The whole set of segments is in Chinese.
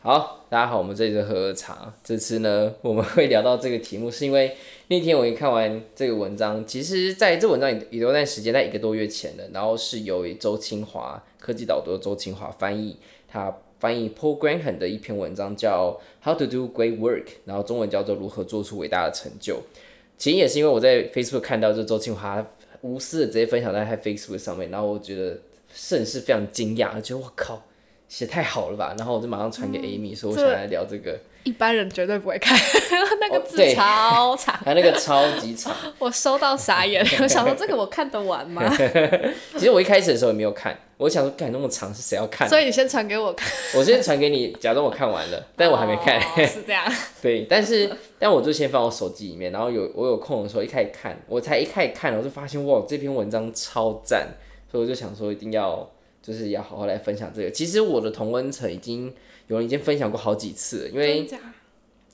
好，大家好，我们这里是喝喝茶。这次呢，我们会聊到这个题目，是因为那天我一看完这个文章，其实在这文章也有段时间，在一个多月前的。然后是由周清华科技导读周清华翻译，他翻译 Paul Graham 的一篇文章叫《How to Do Great Work》，然后中文叫做《如何做出伟大的成就》。其实也是因为我在 Facebook 看到，这周清华无私的直接分享在他 Facebook 上面，然后我觉得甚是非常惊讶，觉得我靠。写太好了吧，然后我就马上传给 Amy，、嗯、说我想来聊这个。这一般人绝对不会看，那个字超长，还、哦、那个超级长。我收到傻眼，我想说这个我看得完吗？其实我一开始的时候也没有看，我想说，看那么长是谁要看？所以你先传给我看。我先传给你，假装我看完了，但我还没看。哦、是这样。对，但是但我就先放我手机里面，然后有我有空的时候一开始看，我才一开始看，我就发现哇，这篇文章超赞，所以我就想说一定要。就是要好好来分享这个。其实我的同温层已经有人已经分享过好几次了，因为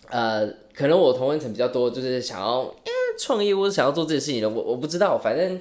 呃，可能我同温层比较多，就是想要创业或者想要做这些事情的，我我不知道，反正。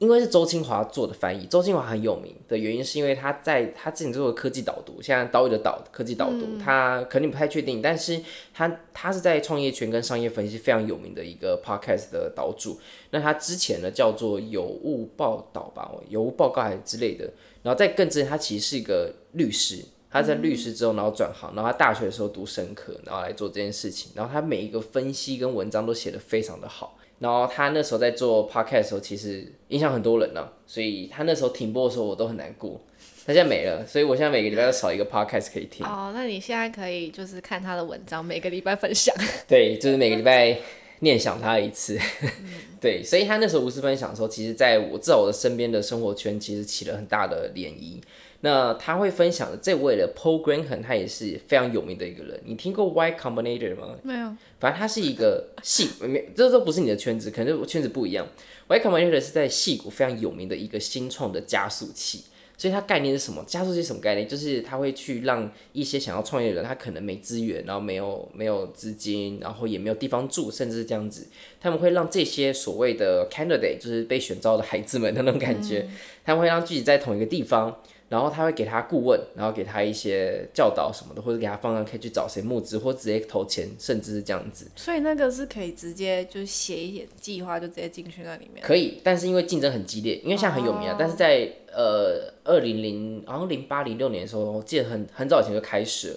因为是周清华做的翻译，周清华很有名的原因是因为他在他之前做的科技导读，现在岛屿的岛科技导读，嗯、他肯定不太确定，但是他他是在创业圈跟商业分析非常有名的一个 podcast 的岛主。那他之前呢叫做有物报道吧，有物报告还是之类的。然后在更之前，他其实是一个律师，他在律师之后然后转行，然后他大学的时候读生科，然后来做这件事情。然后他每一个分析跟文章都写得非常的好。然后他那时候在做 podcast 的时候，其实影响很多人呢、啊，所以他那时候停播的时候，我都很难过。他现在没了，所以我现在每个礼拜都少一个 podcast 可以听。哦，那你现在可以就是看他的文章，每个礼拜分享。对，就是每个礼拜念想他一次。对，所以他那时候无私分享的时候，其实在我至少我的身边的生活圈，其实起了很大的涟漪。那他会分享的这位的 Paul Graham，他也是非常有名的一个人。你听过 Y Combinator 吗？没有。反正他是一个戏，没，这都不是你的圈子，可能圈子不一样。Y Combinator 是在戏谷非常有名的一个新创的加速器。所以它概念是什么？加速器什么概念？就是他会去让一些想要创业的人，他可能没资源，然后没有没有资金，然后也没有地方住，甚至是这样子，他们会让这些所谓的 candidate，就是被选召的孩子们的那种感觉，嗯、他们会让聚集在同一个地方。然后他会给他顾问，然后给他一些教导什么的，或者给他方向，可以去找谁募资，或直接投钱，甚至是这样子。所以那个是可以直接就写一点计划，就直接进去那里面。可以，但是因为竞争很激烈，因为现在很有名啊。Oh. 但是在呃二零零好像零八零六年的时候，我记得很很早以前就开始了。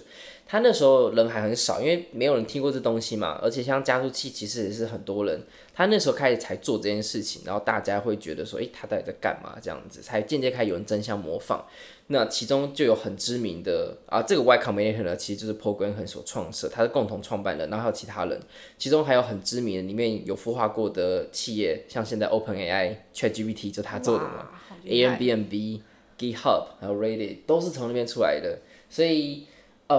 他那时候人还很少，因为没有人听过这东西嘛。而且像加速器，其实也是很多人。他那时候开始才做这件事情，然后大家会觉得说，诶，他到底在干嘛？这样子才间接开始有人争相模仿。那其中就有很知名的啊，这个 Y Combinator 呢，其实就是 Paul Graham 所创设，他是共同创办人，然后还有其他人。其中还有很知名的，里面有孵化过的企业，像现在 OpenAI、ChatGPT 就他做的嘛，Airbnb、GitHub 还有 Reddit 都是从那边出来的。所以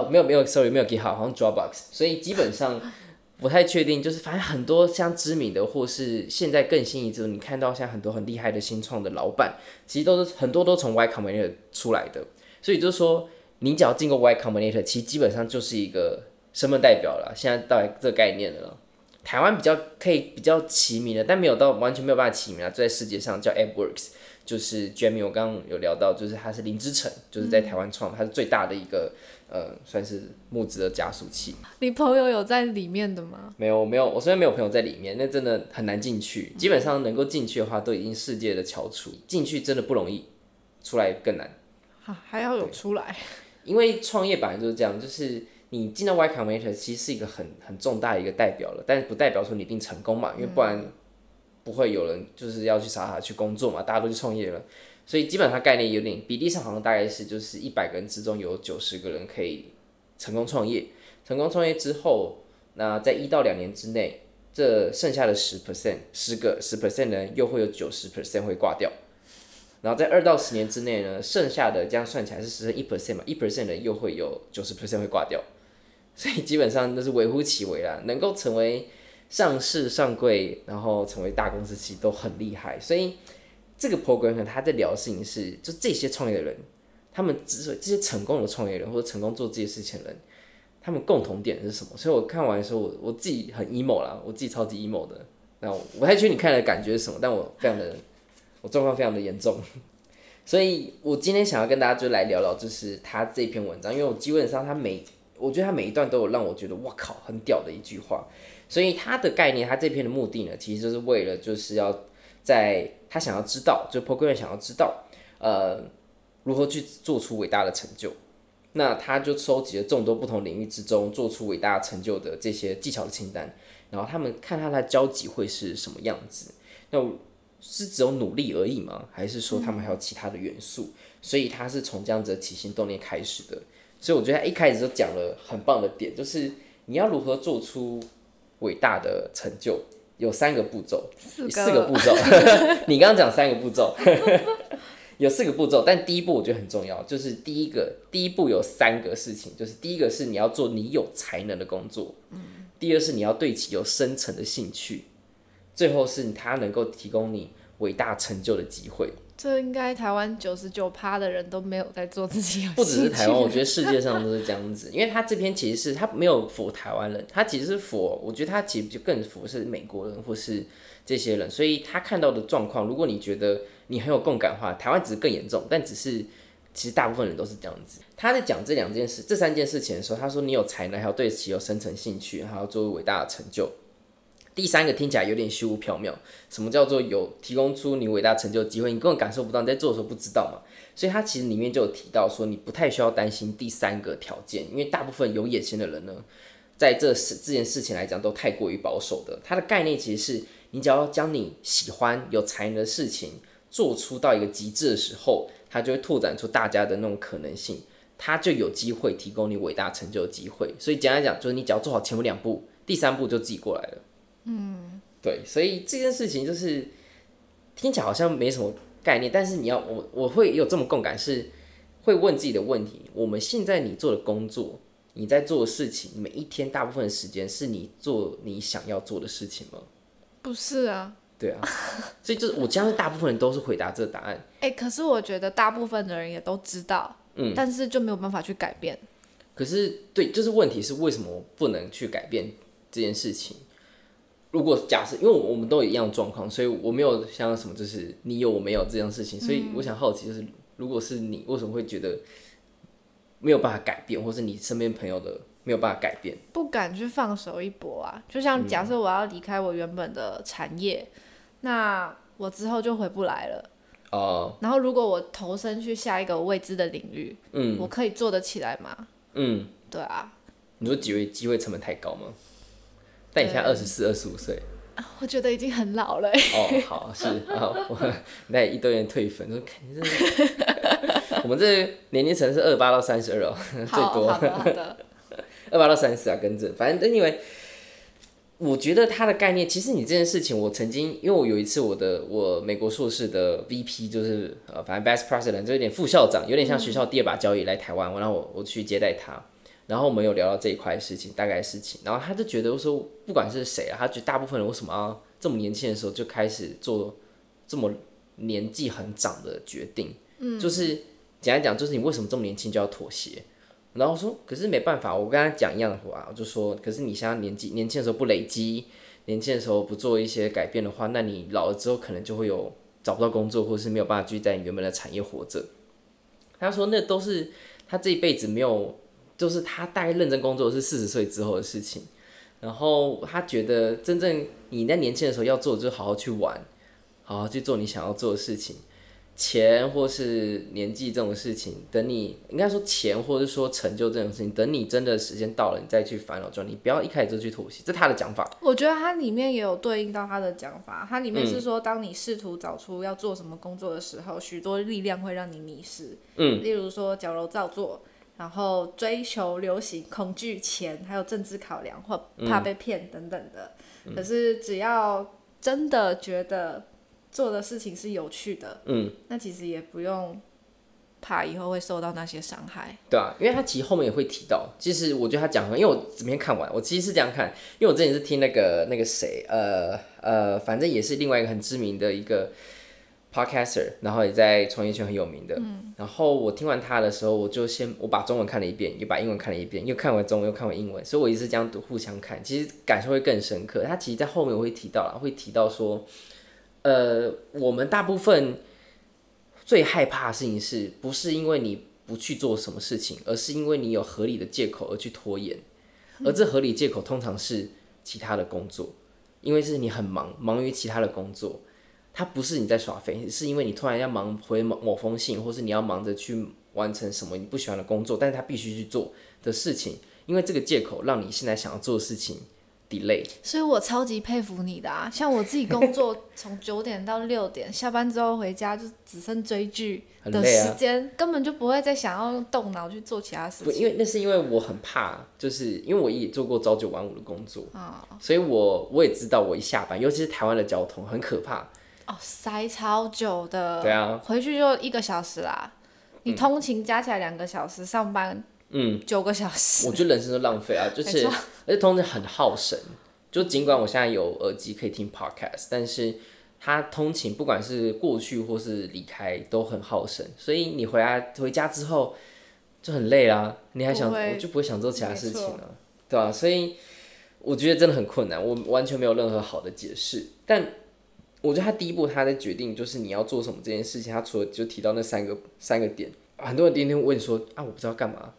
哦，没有没有，sorry，没有 GitHub，好像 Dropbox。所以基本上。不太确定，就是反正很多像知名的，或是现在更新一支，你看到像很多很厉害的新创的老板，其实都是很多都从 Y Combinator 出来的。所以就是说，你只要进过 Y Combinator，其实基本上就是一个身份代表了。现在到这个概念了，台湾比较可以比较齐名的，但没有到完全没有办法齐名啊，在世界上叫 AppWorks，就是 Jamie，我刚刚有聊到，就是他是林之晨，就是在台湾创，他是最大的一个。呃，算是募资的加速器。你朋友有在里面的吗？没有，没有。我虽然没有朋友在里面，那真的很难进去。基本上能够进去的话，都已经世界的翘楚。进去真的不容易，出来更难。啊，还要有出来。因为创业本来就是这样，就是你进到 Y Combinator 其实是一个很很重大的一个代表了，但是不代表说你一定成功嘛，因为不然不会有人就是要去傻傻去工作嘛，大家都去创业了。所以基本上概念有点比例上好像大概是就是一百个人之中有九十个人可以成功创业，成功创业之后，那在一到两年之内，这剩下的十 percent 十个十 percent 呢，又会有九十 percent 会挂掉，然后在二到十年之内呢，剩下的这样算起来是十一 percent 嘛，一 percent 呢又会有九十 percent 会挂掉，所以基本上都是微乎其微啦，能够成为上市上柜，然后成为大公司，其实都很厉害。所以这个 program 他在聊的事情是，就这些创业的人，他们之所以这些成功的创业人或者成功做这些事情的人，他们共同点是什么？所以我看完的时候，我我自己很 emo 啦，我自己超级 emo 的。那我不太确定你看的感觉是什么，但我非常的，我状况非常的严重。所以我今天想要跟大家就来聊聊，就是他这篇文章，因为我基本上他每，我觉得他每一段都有让我觉得哇靠，很屌的一句话。所以他的概念，他这篇的目的呢，其实就是为了就是要在他想要知道，就 Program 想要知道，呃，如何去做出伟大的成就。那他就收集了众多不同领域之中做出伟大成就的这些技巧的清单，然后他们看他的交集会是什么样子。那是只有努力而已吗？还是说他们还有其他的元素？所以他是从这样子的起心动念开始的。所以我觉得他一开始就讲了很棒的点，就是你要如何做出伟大的成就，有三个步骤，四个步骤。你刚刚讲三个步骤。有四个步骤，但第一步我觉得很重要，就是第一个，第一步有三个事情，就是第一个是你要做你有才能的工作，嗯，第二是你要对其有深层的兴趣，最后是他能够提供你伟大成就的机会。这应该台湾九十九趴的人都没有在做自己。不只是台湾，我觉得世界上都是这样子，因为他这篇其实是他没有服台湾人，他其实是服我觉得他其实就更服是美国人或是这些人，所以他看到的状况，如果你觉得。你很有共感的话，台湾只是更严重，但只是其实大部分人都是这样子。他在讲这两件事、这三件事情的时候，他说你有才能，还有对其有深层兴趣，还要作为伟大的成就。第三个听起来有点虚无缥缈，什么叫做有提供出你伟大成就的机会？你根本感受不到，你在做的时候不知道嘛。所以它其实里面就有提到说，你不太需要担心第三个条件，因为大部分有野心的人呢，在这事这件事情来讲都太过于保守的。它的概念其实是你只要将你喜欢有才能的事情。做出到一个极致的时候，它就会拓展出大家的那种可能性，它就有机会提供你伟大成就的机会。所以简单讲，就是你只要做好前面两步，第三步就自己过来了。嗯，对。所以这件事情就是听起来好像没什么概念，但是你要我我会有这么共感，是会问自己的问题：我们现在你做的工作，你在做的事情，每一天大部分的时间是你做你想要做的事情吗？不是啊。对啊，所以就是我相信大部分人都是回答这个答案。哎、欸，可是我觉得大部分的人也都知道，嗯，但是就没有办法去改变。可是，对，就是问题是为什么不能去改变这件事情？如果假设，因为我们都有一样状况，所以我没有像什么，就是你有我没有这样事情，所以我想好奇，就是如果是你，为什么会觉得没有办法改变，或是你身边朋友的？没有办法改变，不敢去放手一搏啊！就像假设我要离开我原本的产业，嗯、那我之后就回不来了。哦。然后如果我投身去下一个未知的领域，嗯，我可以做得起来吗？嗯，对啊。你说机会机会成本太高吗？但你现在二十四、二十五岁，我觉得已经很老了。哦，好是，好，我那一堆人退粉，说肯定是。我们这年龄层是二十八到三十二哦，最多。二八到三十啊，跟着，反正因为我觉得他的概念，其实你这件事情，我曾经，因为我有一次我的我美国硕士的 VP 就是呃，反正 Vice President 就有点副校长，有点像学校第二把交椅来台湾，然后我我去接待他，然后我们有聊到这一块事情，大概事情，然后他就觉得说，不管是谁啊，他觉得大部分人为什么要这么年轻的时候就开始做这么年纪很长的决定，嗯，就是简单讲，就是你为什么这么年轻就要妥协？然后说，可是没办法，我跟他讲一样的话，我就说，可是你现在年纪年轻的时候不累积，年轻的时候不做一些改变的话，那你老了之后可能就会有找不到工作，或者是没有办法继续在你原本的产业活着。他说，那都是他这一辈子没有，就是他大概认真工作是四十岁之后的事情。然后他觉得，真正你在年轻的时候要做，就是好好去玩，好好去做你想要做的事情。钱或是年纪这种事情，等你应该说钱或者说成就这种事情，等你真的时间到了，你再去烦恼。就你不要一开始就去妥协，这是他的讲法。我觉得它里面也有对应到他的讲法，它里面是说，当你试图找出要做什么工作的时候，许多力量会让你迷失。嗯，例如说矫揉造作，然后追求流行，恐惧钱，还有政治考量或怕被骗等等的。可是只要真的觉得。做的事情是有趣的，嗯，那其实也不用怕以后会受到那些伤害。对啊，因为他其实后面也会提到，其实我觉得他讲很，因为我整篇看完，我其实是这样看，因为我之前是听那个那个谁，呃呃，反正也是另外一个很知名的一个 podcaster，然后也在创业圈很有名的。嗯。然后我听完他的时候，我就先我把中文看了一遍，又把英文看了一遍，又看完中文又看完英文，所以我一直这样互相看，其实感受会更深刻。他其实，在后面我会提到了，会提到说，呃，我们大部分。最害怕的事情是不是因为你不去做什么事情，而是因为你有合理的借口而去拖延，而这合理借口通常是其他的工作，因为是你很忙，忙于其他的工作，它不是你在耍废，是因为你突然要忙回某某封信，或是你要忙着去完成什么你不喜欢的工作，但是他必须去做的事情，因为这个借口让你现在想要做的事情。delay，所以我超级佩服你的啊！像我自己工作 从九点到六点，下班之后回家就只剩追剧的时间，啊、根本就不会再想要动脑去做其他事情。因为那是因为我很怕，就是因为我也做过朝九晚五的工作啊，哦、所以我我也知道我一下班，尤其是台湾的交通很可怕哦，塞超久的。对啊，回去就一个小时啦，你通勤加起来两个小时，嗯、上班。嗯，九个小时，我觉得人生都浪费啊，就是，而且通勤很耗神。就尽管我现在有耳机可以听 podcast，但是它通勤不管是过去或是离开都很耗神，所以你回来回家之后就很累啦，你还想我就不会想做其他事情了，错对吧、啊？所以我觉得真的很困难，我完全没有任何好的解释。但我觉得他第一步他在决定就是你要做什么这件事情，他除了就提到那三个三个点，很多人天天问说啊，我不知道干嘛。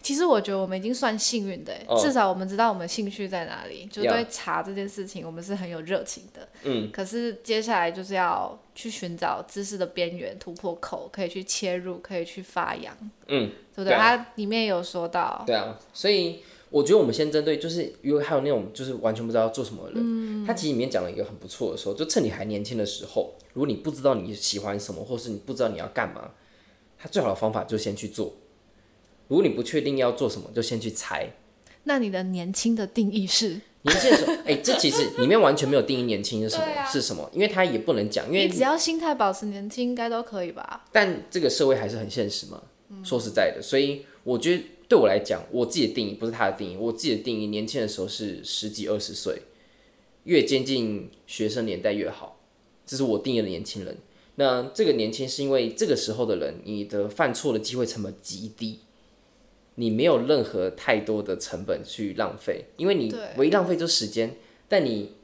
其实我觉得我们已经算幸运的，oh. 至少我们知道我们兴趣在哪里，就对茶这件事情我们是很有热情的。嗯。可是接下来就是要去寻找知识的边缘、突破口，可以去切入，可以去发扬。嗯。对不对？它里面有说到。对啊，所以我觉得我们先针对，就是因为还有那种就是完全不知道要做什么的人，嗯。他其实里面讲了一个很不错的时候，就趁你还年轻的时候，如果你不知道你喜欢什么，或是你不知道你要干嘛，他最好的方法就先去做。如果你不确定要做什么，就先去猜。那你的年轻的定义是？年轻的时候，哎、欸，这其实里面完全没有定义年轻是什么，啊、是什么，因为他也不能讲，因为你只要心态保持年轻，应该都可以吧？但这个社会还是很现实嘛。嗯、说实在的，所以我觉得对我来讲，我自己的定义不是他的定义，我自己的定义，年轻的时候是十几二十岁，越接近学生年代越好，这是我定义的年轻人。那这个年轻是因为这个时候的人，你的犯错的机会成本极低。你没有任何太多的成本去浪费，因为你唯一浪费就是时间，但你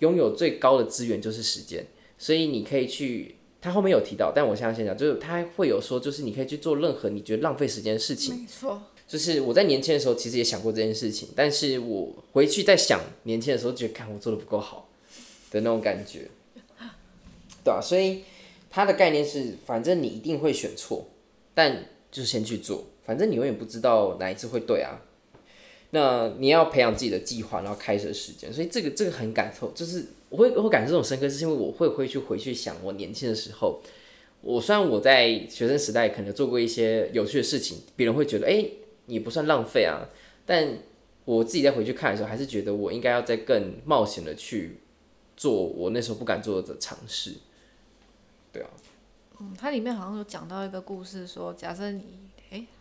拥有最高的资源就是时间，所以你可以去。他后面有提到，但我现在先讲，就是他会有说，就是你可以去做任何你觉得浪费时间的事情。没错，就是我在年轻的时候其实也想过这件事情，但是我回去再想年轻的时候，觉得看我做的不够好的那种感觉，对啊，所以他的概念是，反正你一定会选错，但就先去做。反正你永远不知道哪一次会对啊，那你要培养自己的计划，然后开始时间，所以这个这个很感受，就是我会我会感受这种深刻，是因为我会回去回去想我年轻的时候，我虽然我在学生时代可能做过一些有趣的事情，别人会觉得哎，你不算浪费啊，但我自己再回去看的时候，还是觉得我应该要再更冒险的去做我那时候不敢做的尝试，对啊，嗯，它里面好像有讲到一个故事说，说假设你。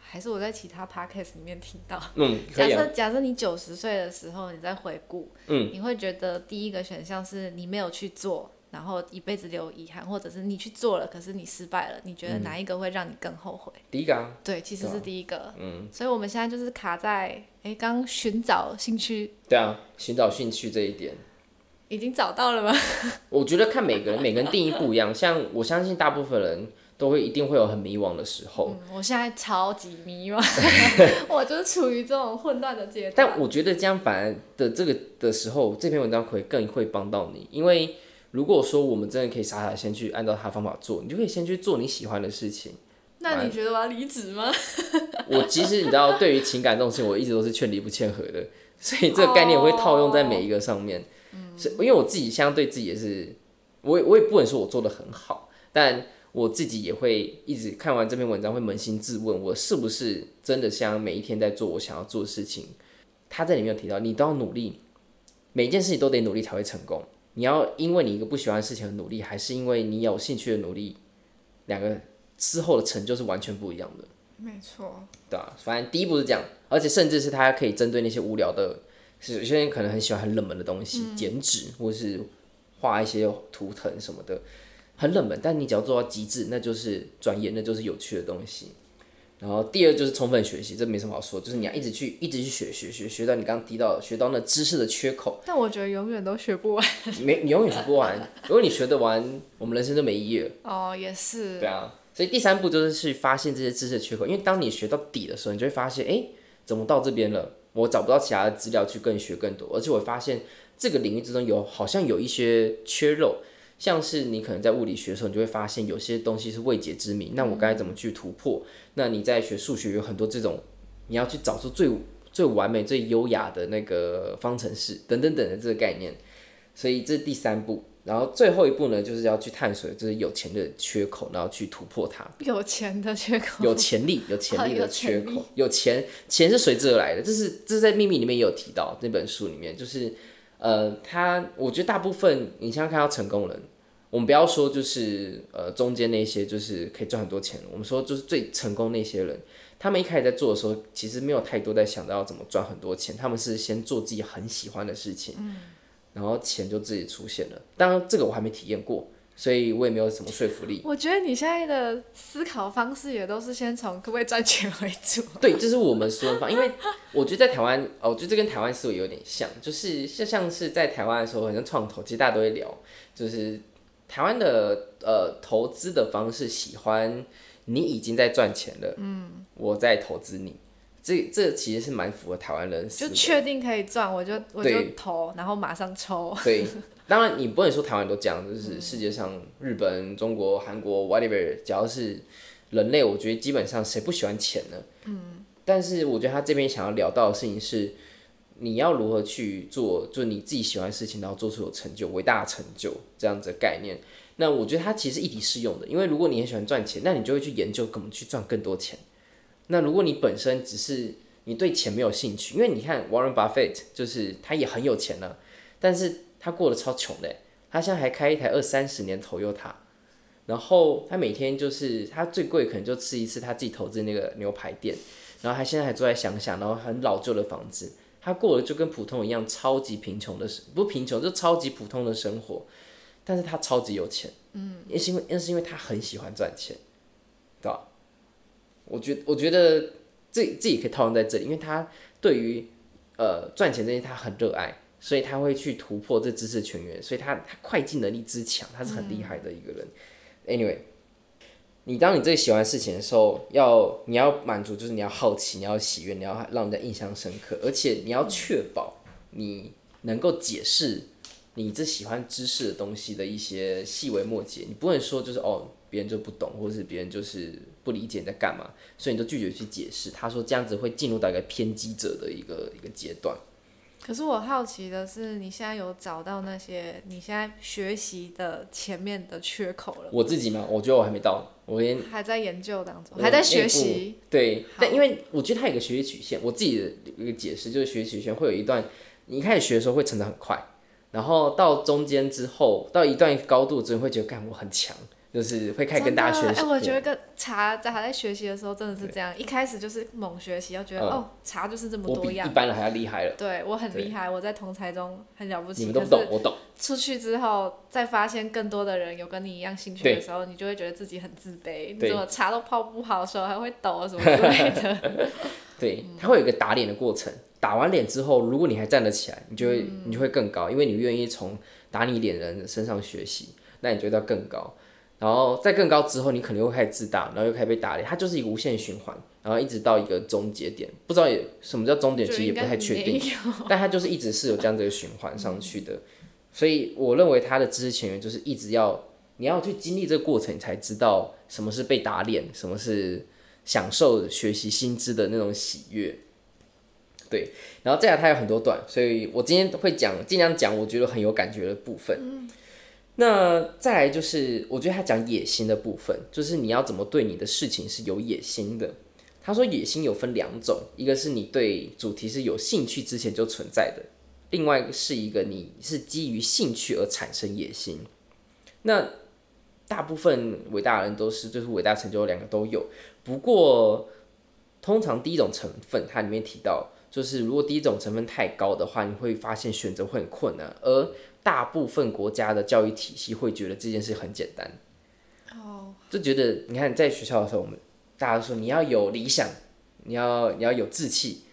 还是我在其他 podcast 里面听到。假设假设你九十岁的时候，你在回顾，嗯，你会觉得第一个选项是你没有去做，然后一辈子留遗憾，或者是你去做了，可是你失败了，你觉得哪一个会让你更后悔？第一个啊。对，其实是第一个。嗯。所以我们现在就是卡在，哎，刚寻找兴趣。对啊，寻找兴趣这一点。已经找到了吗？我觉得看每个人，每个人定义不一样。像我相信大部分人。都会一定会有很迷惘的时候。嗯，我现在超级迷茫，我就是处于这种混乱的阶段。但我觉得这样反而的这个的时候，这篇文章会更会帮到你，因为如果说我们真的可以傻傻先去按照他方法做，你就可以先去做你喜欢的事情。那你觉得我要离职吗？我其实你知道，对于情感这种事情，我一直都是劝离不劝和的，所以这个概念我会套用在每一个上面。嗯，是因为我自己相对自己也是，我也我也不能说我做的很好，但。我自己也会一直看完这篇文章，会扪心自问，我是不是真的像每一天在做我想要做的事情？他在里面有提到，你都要努力，每一件事情都得努力才会成功。你要因为你一个不喜欢的事情而努力，还是因为你有兴趣的努力，两个之后的成就是完全不一样的。没错。对啊，反正第一步是这样，而且甚至是他可以针对那些无聊的，是有些人可能很喜欢很冷门的东西，剪纸、嗯、或是画一些图腾什么的，很冷门，但你只要做到极致，那就是专业，那就是有趣的东西。然后第二就是充分学习，这没什么好说，就是你要一直去，一直去学学学，学到你刚刚提到的，学到那知识的缺口。但我觉得永远都学不完。没，你永远学不完。如果你学得完，我们人生就没意义了。哦，也是。对啊，所以第三步就是去发现这些知识的缺口，因为当你学到底的时候，你就会发现，哎，怎么到这边了？我找不到其他的资料去更学更多，而且我发现这个领域之中有好像有一些缺漏。像是你可能在物理学的时候，你就会发现有些东西是未解之谜，那我该怎么去突破？那你在学数学有很多这种，你要去找出最最完美、最优雅的那个方程式等等等的这个概念，所以这是第三步。然后最后一步呢，就是要去探索就是有钱的缺口，然后去突破它。有钱的缺口，有潜力、有潜力的缺口，有钱钱是随之而来的，这是这是在秘密里面也有提到那本书里面，就是。呃，他我觉得大部分你像看到成功人，我们不要说就是呃中间那些就是可以赚很多钱，我们说就是最成功那些人，他们一开始在做的时候，其实没有太多在想到要怎么赚很多钱，他们是先做自己很喜欢的事情，然后钱就自己出现了。当然这个我还没体验过。所以我也没有什么说服力。我觉得你现在的思考方式也都是先从可不可以赚钱为主。对，这是我们说法。因为我觉得在台湾，哦，我觉得这跟台湾思维有点像，就是像像是在台湾的时候，好像创投，其实大家都会聊，就是台湾的呃投资的方式，喜欢你已经在赚钱了，嗯，我在投资你。这这其实是蛮符合台湾人，就确定可以赚，我就我就投，然后马上抽。对，当然你不能说台湾都这样，就是世界上日本、中国、韩国，whatever，只要是人类，我觉得基本上谁不喜欢钱呢？嗯。但是我觉得他这边想要聊到的事情是，你要如何去做，就你自己喜欢的事情，然后做出有成就、伟大的成就这样子的概念。那我觉得它其实一体适用的，因为如果你很喜欢赚钱，那你就会去研究怎么去赚更多钱。那如果你本身只是你对钱没有兴趣，因为你看 Warren Buffett 就是他也很有钱呢、啊，但是他过得超穷的，他现在还开一台二三十年 Toyota，然后他每天就是他最贵可能就吃一次他自己投资那个牛排店，然后他现在还住在乡下，然后很老旧的房子，他过得就跟普通一样超级贫穷的，不贫穷就超级普通的生活，但是他超级有钱，嗯，也是因为，那是因为他很喜欢赚钱，对吧？我觉我觉得这自己可以套用在这里，因为他对于呃赚钱这些他很热爱，所以他会去突破这知识泉源，所以他他会计能力之强，他是很厉害的一个人。Anyway，你当你最喜欢事情的时候，要你要满足，就是你要好奇，你要喜悦，你要让人家印象深刻，而且你要确保你能够解释你这喜欢知识的东西的一些细微末节，你不能说就是哦。别人就不懂，或者是别人就是不理解你在干嘛，所以你就拒绝去解释。他说这样子会进入到一个偏激者的一个一个阶段。可是我好奇的是，你现在有找到那些你现在学习的前面的缺口了？我自己吗？我觉得我还没到，我连还在研究当中，还在学习。对，但因为我觉得它有个学习曲线，我自己的一个解释就是学习曲线会有一段，你一开始学的时候会成长很快，然后到中间之后，到一段高度之后会觉得，干我很强。就是会开始跟大家学习。哎、欸，我觉得跟茶在还在学习的时候真的是这样，一开始就是猛学习，要觉得、嗯、哦，茶就是这么多样。我比一般人还要厉害了。对，我很厉害，我在同才中很了不起。你们都不懂，我懂。出去之后，再发现更多的人有跟你一样兴趣的时候，你就会觉得自己很自卑。你怎么茶都泡不好，手还会抖什么之类的。对，它会有一个打脸的过程。打完脸之后，如果你还站得起来，你就会、嗯、你就会更高，因为你愿意从打你脸人身上学习，那你就会到更高。然后在更高之后，你可能又开始自大，然后又开始被打脸，它就是一个无限循环，然后一直到一个终结点，不知道也什么叫终点，其实也不太确定，但它就是一直是有这样的一个循环上去的，所以我认为它的知识前沿就是一直要你要去经历这个过程，你才知道什么是被打脸，什么是享受学习新知的那种喜悦，对，然后再来它有很多段，所以我今天会讲尽量讲我觉得很有感觉的部分。嗯那再来就是，我觉得他讲野心的部分，就是你要怎么对你的事情是有野心的。他说野心有分两种，一个是你对主题是有兴趣之前就存在的，另外是一个你是基于兴趣而产生野心。那大部分伟大的人都是，就是伟大成就两个都有。不过，通常第一种成分，它里面提到，就是如果第一种成分太高的话，你会发现选择会很困难。而大部分国家的教育体系会觉得这件事很简单，哦，就觉得你看在学校的时候，我们大家都说你要有理想，你要你要有志气，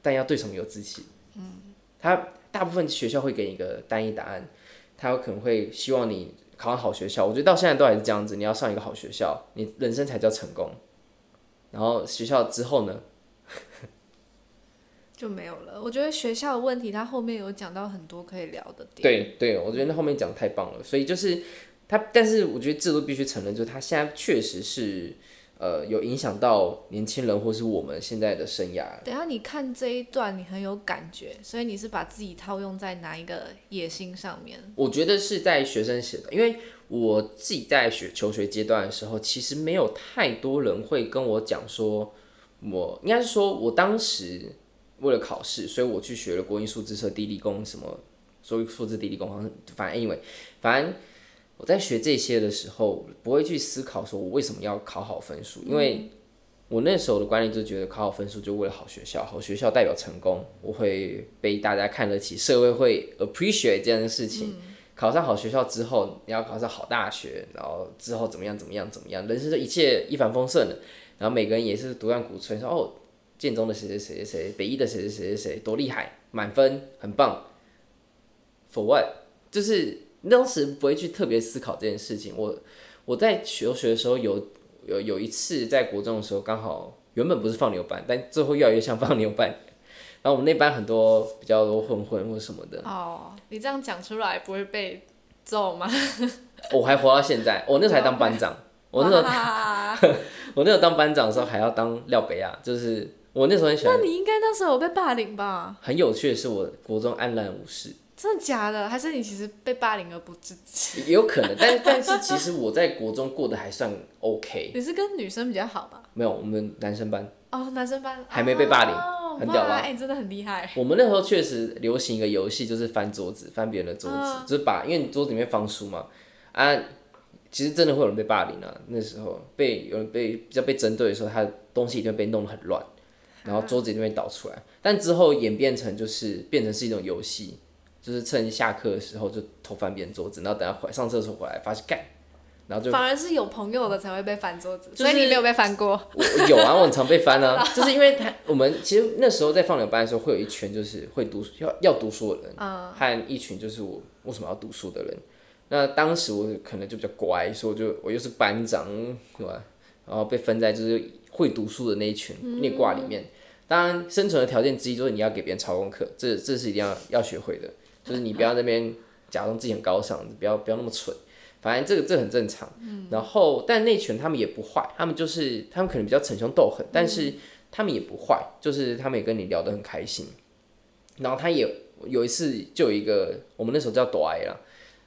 但要对什么有志气？嗯，他大部分学校会给你一个单一答案，他有可能会希望你。考上好学校，我觉得到现在都还是这样子。你要上一个好学校，你人生才叫成功。然后学校之后呢，就没有了。我觉得学校的问题，他后面有讲到很多可以聊的点。对对，我觉得那后面讲太棒了。所以就是他，但是我觉得制度必须承认，就是他现在确实是。呃，有影响到年轻人或是我们现在的生涯。等下你看这一段，你很有感觉，所以你是把自己套用在哪一个野心上面？我觉得是在学生写的，因为我自己在学求学阶段的时候，其实没有太多人会跟我讲说，我应该是说我当时为了考试，所以我去学了国英数字社地理工什么，所以数字地理工，反正 anyway，反正。我在学这些的时候，不会去思考说我为什么要考好分数，因为我那时候的观念就觉得考好分数就为了好学校，好学校代表成功，我会被大家看得起，社会会 appreciate 这样的事情。考上好学校之后，你要考上好大学，然后之后怎么样怎么样怎么样，人生就一切一帆风顺的。然后每个人也是独断鼓吹说哦，建中的谁谁谁谁，北一的谁谁谁谁谁多厉害，满分很棒。For what？就是。当时不会去特别思考这件事情。我我在求学的时候有有有一次在国中的时候，刚好原本不是放牛班，但最后越来越像放牛班。然后我们那班很多比较多混混或什么的。哦，你这样讲出来不会被揍吗？我还活到现在，我那时候还当班长。我那时候 我那时候当班长的时候还要当廖北亚，就是我那时候很喜欢。那你应该那时候有被霸凌吧？很有趣的是，我国中安然无事。真的假的？还是你其实被霸凌而不自知？也有可能，但但是其实我在国中过得还算 OK。你是跟女生比较好吧？没有，我们男生班。哦，男生班还没被霸凌，哦、很屌吧？哎、欸，真的很厉害。我们那时候确实流行一个游戏，就是翻桌子，翻别人的桌子，哦、就是把，因为你桌子里面放书嘛，啊，其实真的会有人被霸凌啊。那时候被有人被比较被针对的时候，他的东西一定会被弄得很乱，然后桌子一定会倒出来。但之后演变成就是变成是一种游戏。就是趁下课的时候就偷翻别人桌子，然后等下回上厕所回来发现干，然后就反而是有朋友的才会被翻桌子，就是、所以你没有被翻过。我有啊，我很常被翻啊，就是因为他我们其实那时候在放牛班的时候，会有一群就是会读要要读书的人，嗯，和一群就是我为什么要读书的人。那当时我可能就比较乖，所以我就我又是班长，对吧？然后被分在就是会读书的那一群那挂里面。当然，生存的条件之一就是你要给别人抄功课，这这是一定要要学会的。就是你不要在那边假装自己很高尚，不要不要那么蠢，反正这个这很正常。嗯、然后，但那群他们也不坏，他们就是他们可能比较逞凶斗狠，但是他们也不坏，就是他们也跟你聊得很开心。然后他也有一次就有一个我们那时候叫朵爱啦，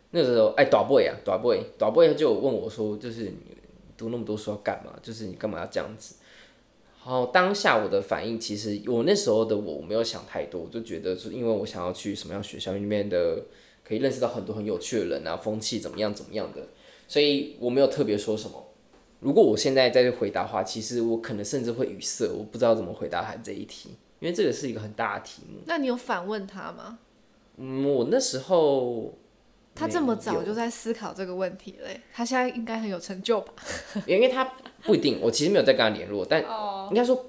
那时候哎朵 boy 啊朵 boy 朵 boy 他就问我说，就是你读那么多书要干嘛？就是你干嘛要这样子？然后当下我的反应，其实我那时候的我，我没有想太多，我就觉得是因为我想要去什么样学校里面的，可以认识到很多很有趣的人啊，风气怎么样怎么样的，所以我没有特别说什么。如果我现在再去回答的话，其实我可能甚至会语塞，我不知道怎么回答他这一题，因为这个是一个很大的题目。那你有反问他吗？嗯，我那时候他这么早就在思考这个问题嘞，他现在应该很有成就吧？因为他。不一定，我其实没有在跟他联络，但应该说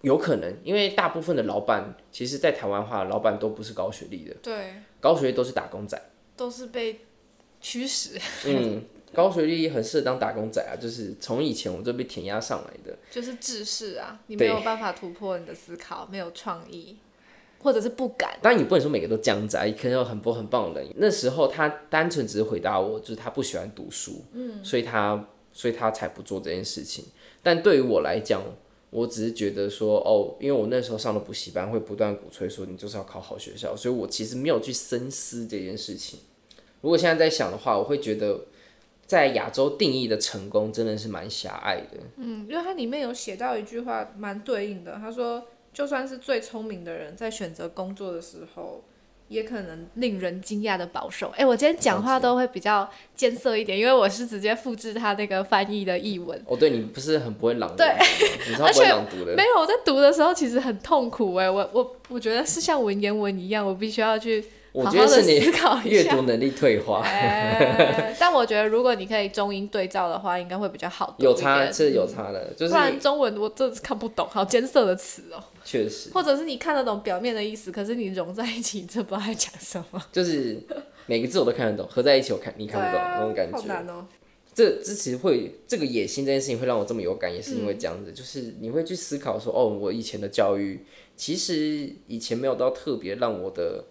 有可能，因为大部分的老板，其实，在台湾话，老板都不是高学历的，对，高学历都是打工仔，都是被驱使。嗯，高学历很适合当打工仔啊，就是从以前我就被填压上来的，就是制式啊，你没有办法突破你的思考，没有创意，或者是不敢。当然，你不能说每个都这样子啊，可能有很多很棒的人。那时候他单纯只是回答我，就是他不喜欢读书，嗯，所以他。所以他才不做这件事情。但对于我来讲，我只是觉得说，哦，因为我那时候上了补习班会不断鼓吹说你就是要考好学校，所以我其实没有去深思这件事情。如果现在在想的话，我会觉得在亚洲定义的成功真的是蛮狭隘的。嗯，因为它里面有写到一句话蛮对应的，他说，就算是最聪明的人在选择工作的时候，也可能令人惊讶的保守。哎、欸，我今天讲话都会比较艰涩一点，因为我是直接复制他那个翻译的译文。哦，对，你不是很不会朗读，对，你超不会朗读的。没有，我在读的时候其实很痛苦哎，我我我觉得是像文言文一样，我必须要去。好好的思考一下，阅读能力退化。欸、但我觉得，如果你可以中英对照的话，应该会比较好。有差，是有差的，就是不然中文我真的是看不懂，好艰涩的词哦、喔。确实。或者是你看得懂表面的意思，可是你融在一起，这不知道在讲什么。就是每个字我都看得懂，合在一起我看你看不懂、啊、那种感觉。好难哦。这之前会这个野心这件事情会让我这么有感，也是因为这样子，嗯、就是你会去思考说，哦，我以前的教育其实以前没有到特别让我的。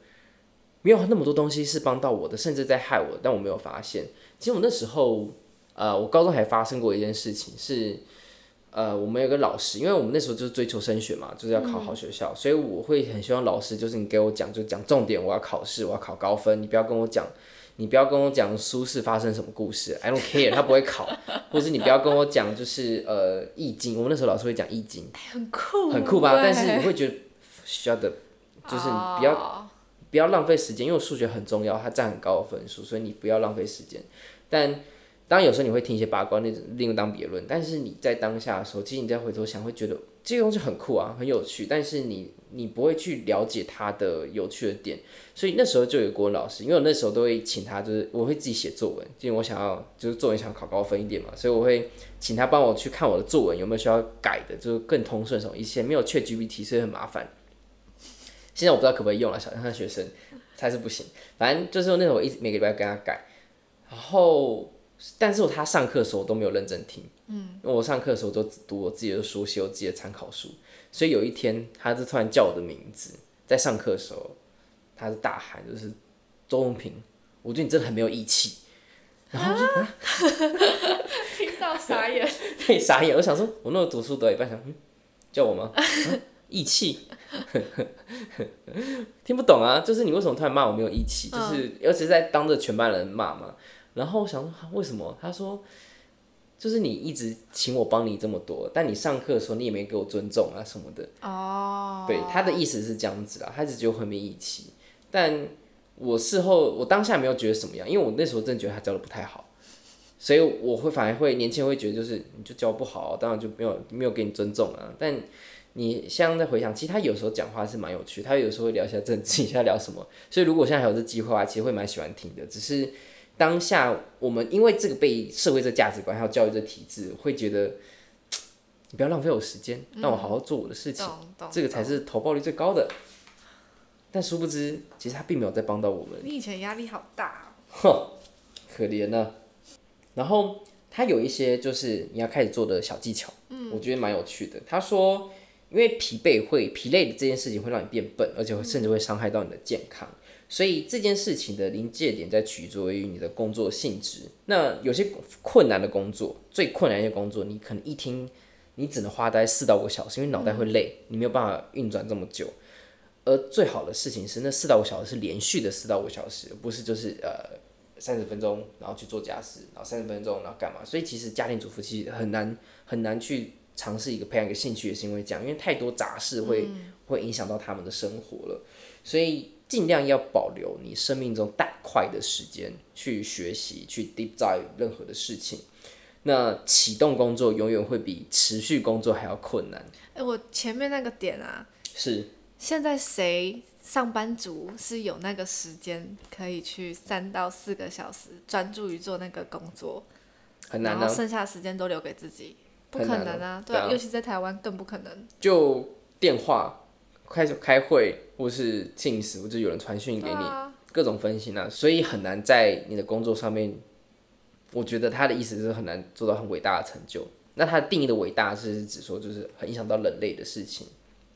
没有那么多东西是帮到我的，甚至在害我，但我没有发现。其实我那时候，呃，我高中还发生过一件事情，是，呃，我们有个老师，因为我们那时候就是追求升学嘛，就是要考好学校，嗯、所以我会很希望老师就是你给我讲，就讲重点，我要考试，我要考高分，你不要跟我讲，你不要跟我讲苏轼发生什么故事，I don't care，他不会考，或是你不要跟我讲就是呃易经，我们那时候老师会讲易经，很酷，很酷吧？但是你会觉得 shut up，就是你不要。Oh. 不要浪费时间，因为数学很重要，它占很高的分数，所以你不要浪费时间。但当然有时候你会听一些八卦，那另当别论。但是你在当下的时候，其实你再回头想，会觉得这个东西很酷啊，很有趣。但是你你不会去了解它的有趣的点。所以那时候就有国文老师，因为我那时候都会请他，就是我会自己写作文，因为我想要就是作文想考高分一点嘛，所以我会请他帮我去看我的作文有没有需要改的，就是更通顺什么。以前没有 ChatGPT，所以很麻烦。现在我不知道可不可以用了，小看学生还是不行。反正就是那时候我一直每个礼拜跟他改，然后但是我他上课的时候我都没有认真听，嗯，因为我上课的时候都只读我自己的书，写我自己的参考书。所以有一天，他就突然叫我的名字，在上课的时候，他是大喊就是周文平，我觉得你真的很没有义气。然后就啊，听到傻眼，对，傻眼。我想说，我那个读书读到一半想，嗯，叫我吗？啊义气，听不懂啊！就是你为什么突然骂我没有义气？就是尤其是在当着全班人骂嘛。然后我想说为什么？他说，就是你一直请我帮你这么多，但你上课的时候你也没给我尊重啊什么的。哦。对，他的意思是这样子啊，他只觉得很没义气。但我事后我当下没有觉得什么样，因为我那时候真的觉得他教的不太好，所以我会反而会年轻人会觉得就是你就教不好，当然就没有没有给你尊重啊。但你现在在回想，其实他有时候讲话是蛮有趣，他有时候会聊一下政治，一下聊什么。所以如果现在还有这机会的话，其实会蛮喜欢听的。只是当下我们因为这个被社会这价值观还有教育这体制，会觉得你不要浪费我时间，让我好好做我的事情，嗯、这个才是投报率最高的。但殊不知，其实他并没有在帮到我们。你以前压力好大，哼，可怜呢、啊。然后他有一些就是你要开始做的小技巧，嗯，我觉得蛮有趣的。他说。因为疲惫会疲累的这件事情会让你变笨，而且会甚至会伤害到你的健康，所以这件事情的临界点在取决于你的工作性质。那有些困难的工作，最困难的工作，你可能一天你只能花呆四到五个小时，因为脑袋会累，你没有办法运转这么久。而最好的事情是，那四到五小时是连续的四到五小时，不是就是呃三十分钟然后去做家事，然后三十分钟然后干嘛？所以其实家庭主妇其实很难很难去。尝试一个培养一个兴趣也是因为这样，因为太多杂事会、嗯、会影响到他们的生活了，所以尽量要保留你生命中大块的时间去学习，去 deep dive 任何的事情。那启动工作永远会比持续工作还要困难。哎、欸，我前面那个点啊，是现在谁上班族是有那个时间可以去三到四个小时专注于做那个工作，很难、啊，然后剩下的时间都留给自己。不可能啊，对啊，对啊，尤其在台湾更不可能。就电话开始开会，或是 Teams，或者有人传讯给你，啊、各种分析啊，所以很难在你的工作上面。我觉得他的意思是很难做到很伟大的成就。那他定义的伟大是指说，就是很影响到人类的事情。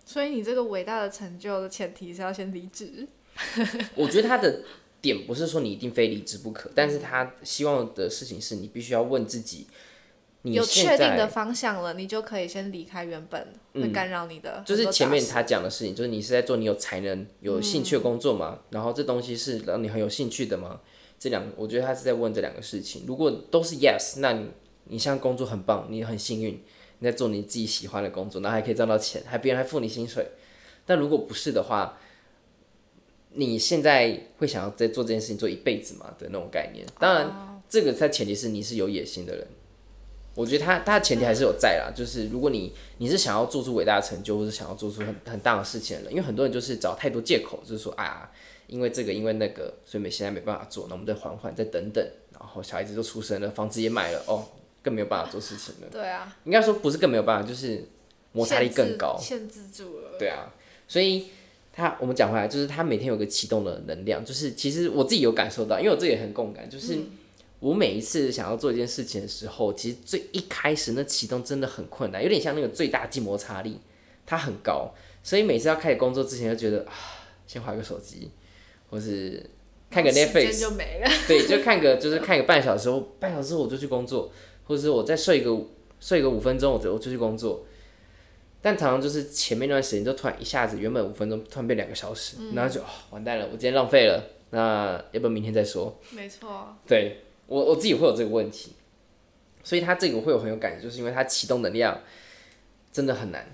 所以你这个伟大的成就的前提是要先离职。我觉得他的点不是说你一定非离职不可，但是他希望的事情是你必须要问自己。有确定的方向了，你就可以先离开原本会干扰你的、嗯。就是前面他讲的事情，就是你是在做你有才能、有兴趣的工作嘛？嗯、然后这东西是让你很有兴趣的吗？这两，我觉得他是在问这两个事情。如果都是 yes，那你你现在工作很棒，你很幸运，你在做你自己喜欢的工作，然后还可以赚到钱，还别人还付你薪水。但如果不是的话，你现在会想要在做这件事情做一辈子吗的那种概念。当然，哦、这个在前提是你是有野心的人。我觉得他他的前提还是有在啦，就是如果你你是想要做出伟大的成就，或者想要做出很很大的事情的人，因为很多人就是找太多借口，就是说啊，因为这个因为那个，所以没现在没办法做，那我们再缓缓，再等等，然后小孩子都出生了，房子也买了，哦，更没有办法做事情了。对啊，应该说不是更没有办法，就是摩擦力更高，限制，限制住了。对啊，所以他我们讲回来，就是他每天有个启动的能量，就是其实我自己有感受到，因为我自己也很共感，就是。嗯我每一次想要做一件事情的时候，其实最一开始那启动真的很困难，有点像那个最大静摩擦力，它很高，所以每次要开始工作之前就觉得啊，先划个手机，或是看个 Netflix 就没了，对，就看个就是看个半小时，半小时我就去工作，或者是我再睡个睡个五分钟，我就我就去工作，但常常就是前面那段时间就突然一下子原本五分钟突然变两个小时，嗯、然后就、哦、完蛋了，我今天浪费了，那要不要明天再说？没错，对。我我自己会有这个问题，所以他这个会有很有感觉，就是因为他启动能量真的很难，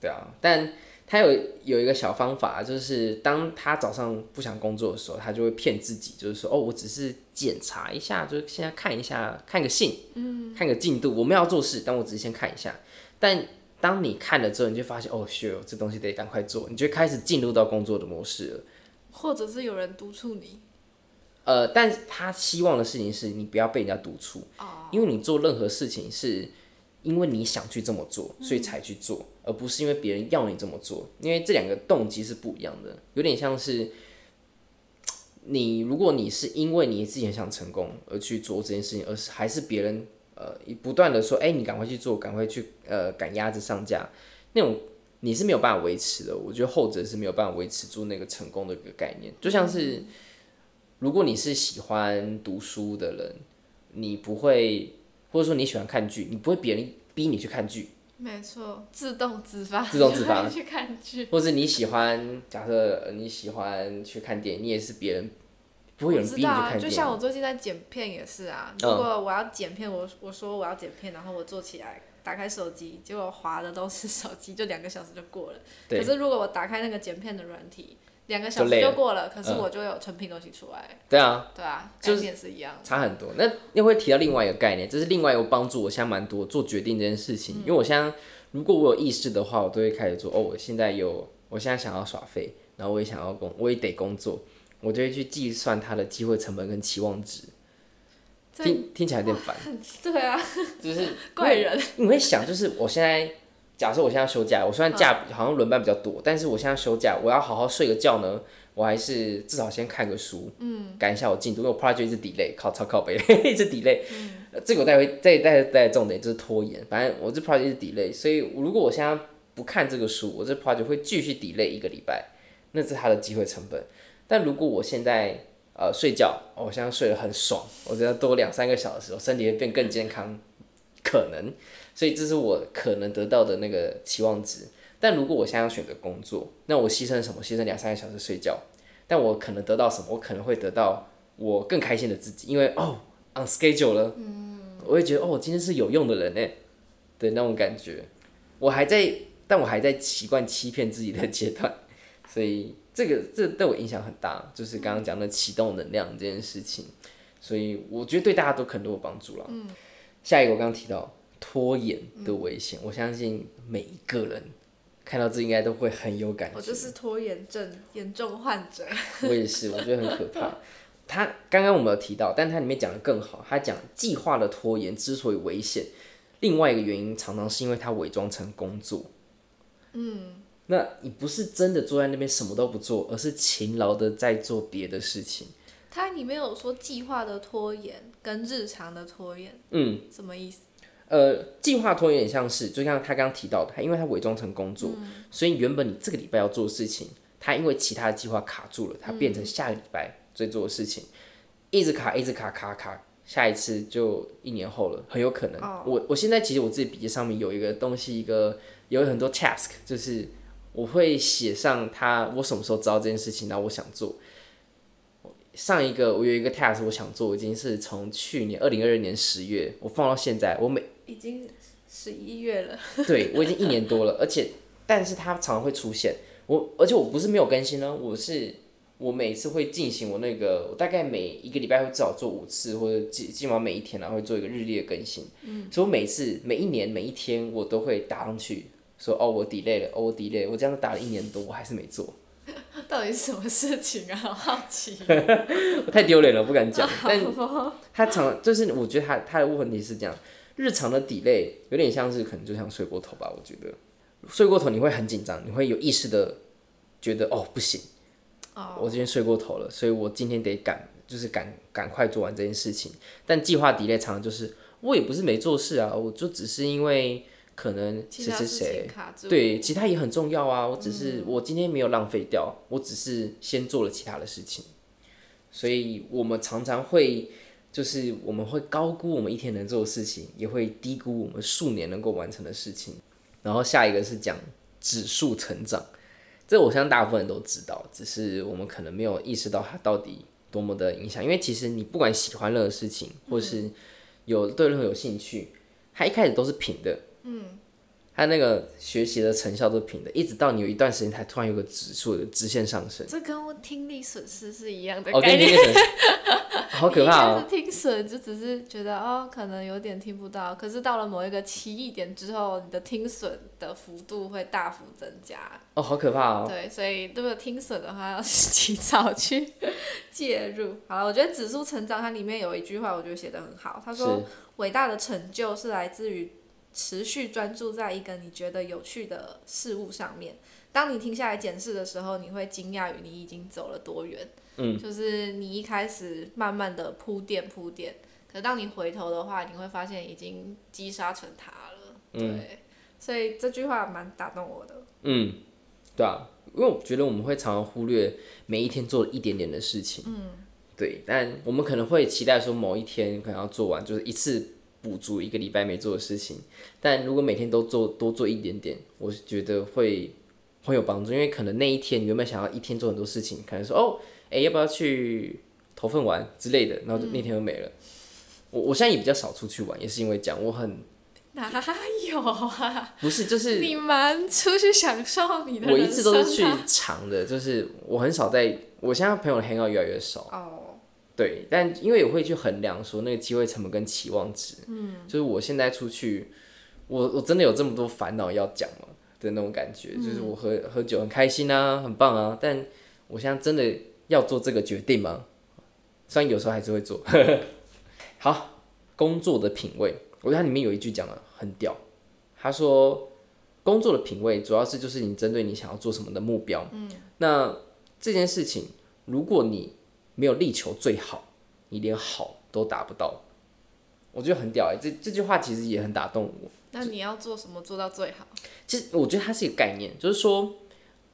对啊，但他有有一个小方法，就是当他早上不想工作的时候，他就会骗自己，就是说哦，我只是检查一下，就是现在看一下，看个信，嗯，看个进度，我们要做事，但我只是先看一下。但当你看了之后，你就发现哦，sure，这东西得赶快做，你就开始进入到工作的模式了，或者是有人督促你。呃，但是他希望的事情是你不要被人家督促，oh. 因为你做任何事情是因为你想去这么做，所以才去做，嗯、而不是因为别人要你这么做，因为这两个动机是不一样的，有点像是你如果你是因为你自己很想成功而去做这件事情，而是还是别人呃不断的说，哎、欸，你赶快去做，赶快去呃赶鸭子上架，那种你是没有办法维持的，我觉得后者是没有办法维持住那个成功的一个概念，就像是。嗯如果你是喜欢读书的人，你不会，或者说你喜欢看剧，你不会别人逼你去看剧。没错，自动自发。自动自发 去看剧。或是你喜欢，假设你喜欢去看电影，你也是别人不会有人逼你去看电影。就像我最近在剪片也是啊，如果我要剪片，我我说我要剪片，然后我坐起来打开手机，结果滑的都是手机，就两个小时就过了。对。可是如果我打开那个剪片的软体。两个小时就过了，可是我就有成品东西出来。嗯、对啊，对啊，概念是一样，差很多。那又会提到另外一个概念，这是另外一个帮助我现在蛮多做决定这件事情。嗯、因为我现在如果我有意识的话，我都会开始做。哦，我现在有，我现在想要耍废，然后我也想要工，我也得工作，我就会去计算它的机会成本跟期望值。听听起来有点烦。对 啊，就是 怪人。你会想，就是我现在。假设我现在休假，我虽然假好像轮班比较多，但是我现在休假，我要好好睡个觉呢，我还是至少先看个书，嗯，赶一下我进度，因为我 project 一直 delay，靠超靠背，一直 delay，嗯，这个我带回再带带重点就是拖延，反正我这 project 一直 delay，所以如果我现在不看这个书，我这 project 会继续 delay 一个礼拜，那是它的机会成本。但如果我现在呃睡觉，我现在睡得很爽，我觉得多两三个小时，我身体会变更健康，可能。所以这是我可能得到的那个期望值，但如果我现在要选择工作，那我牺牲什么？牺牲两三个小时睡觉，但我可能得到什么？我可能会得到我更开心的自己，因为哦，on schedule 了，嗯，我会觉得哦，我今天是有用的人呢的那种感觉。我还在，但我还在习惯欺骗自己的阶段，所以这个这对我影响很大，就是刚刚讲的启动能量这件事情，所以我觉得对大家都可能都有帮助了。嗯，下一个我刚刚提到。拖延的危险，嗯、我相信每一个人看到这应该都会很有感觉。我就是拖延症严重患者。我也是，我觉得很可怕。他刚刚我们有提到，但他里面讲的更好。他讲计划的拖延之所以危险，另外一个原因常常是因为他伪装成工作。嗯，那你不是真的坐在那边什么都不做，而是勤劳的在做别的事情。他里面有说计划的拖延跟日常的拖延，嗯，什么意思？呃，计划拖延有点像是，就像他刚刚提到的，他因为他伪装成工作，嗯、所以原本你这个礼拜要做的事情，他因为其他的计划卡住了，他变成下个礼拜再做的事情，嗯、一直卡，一直卡，卡卡，下一次就一年后了，很有可能。哦、我我现在其实我自己笔记上面有一个东西，一个有很多 task，就是我会写上他我什么时候知道这件事情，然后我想做。上一个我有一个 task 我想做，已经是从去年二零二二年十月，我放到现在，我每已经十一月了，对，我已经一年多了，而且但是它常常会出现，我而且我不是没有更新呢，我是我每次会进行我那个，我大概每一个礼拜会至少做五次，或者基基本上每一天然后会做一个日历的更新。嗯，所以我每次每一年每一天我都会打上去，说哦我 delay 了，哦我 delay，我这样子打了一年多，我还是没做。到底是什么事情啊？好好奇。我 太丢脸了，不敢讲。但他常就是我觉得他他的问题是这样，日常的 delay 有点像是可能就像睡过头吧，我觉得睡过头你会很紧张，你会有意识的觉得哦不行。Oh. 我今天睡过头了，所以我今天得赶，就是赶赶快做完这件事情。但计划 delay 常常就是我也不是没做事啊，我就只是因为可能谁谁谁对其他也很重要啊，我只是、嗯、我今天没有浪费掉，我只是先做了其他的事情。所以我们常常会就是我们会高估我们一天能做的事情，也会低估我们数年能够完成的事情。然后下一个是讲指数成长。这我相信大部分人都知道，只是我们可能没有意识到它到底多么的影响。因为其实你不管喜欢任何事情，或是有对任何有兴趣，它一开始都是平的。嗯。它那个学习的成效都是平的，一直到你有一段时间才突然有个指数的直线上升。这跟我听力损失是一样的哦，跟听力损失。好可怕哦！听损就只是觉得哦，可能有点听不到，可是到了某一个奇异点之后，你的听损的幅度会大幅增加。哦，好可怕哦！对，所以如果听损的话，要及早去介入。好了，我觉得指数成长它里面有一句话，我觉得写的很好。他说：“伟大的成就是来自于持续专注在一个你觉得有趣的事物上面。当你停下来检视的时候，你会惊讶于你已经走了多远。”嗯，就是你一开始慢慢的铺垫铺垫，可是当你回头的话，你会发现已经积沙成塔了。对，嗯、所以这句话蛮打动我的。嗯，对啊，因为我觉得我们会常常忽略每一天做一点点的事情。嗯，对，但我们可能会期待说某一天可能要做完，就是一次补足一个礼拜没做的事情。但如果每天都做多做一点点，我是觉得会会有帮助，因为可能那一天你原本想要一天做很多事情，可能说哦。哎、欸，要不要去投份玩之类的？然后就那天就没了。嗯、我我现在也比较少出去玩，也是因为讲。我很哪有啊？不是，就是你蛮出去享受你的、啊。我一直都是去长的，就是我很少在。我现在朋友的 hang out 越来越少。哦。对，但因为我会去衡量说那个机会成本跟期望值。嗯。就是我现在出去，我我真的有这么多烦恼要讲吗？的那种感觉，嗯、就是我喝喝酒很开心啊，很棒啊，但我现在真的。要做这个决定吗？虽然有时候还是会做。好，工作的品味，我觉得它里面有一句讲的很屌。他说，工作的品味主要是就是你针对你想要做什么的目标。嗯。那这件事情，如果你没有力求最好，你连好都达不到。我觉得很屌哎，这这句话其实也很打动我。那你要做什么做到最好？其实我觉得它是一个概念，就是说。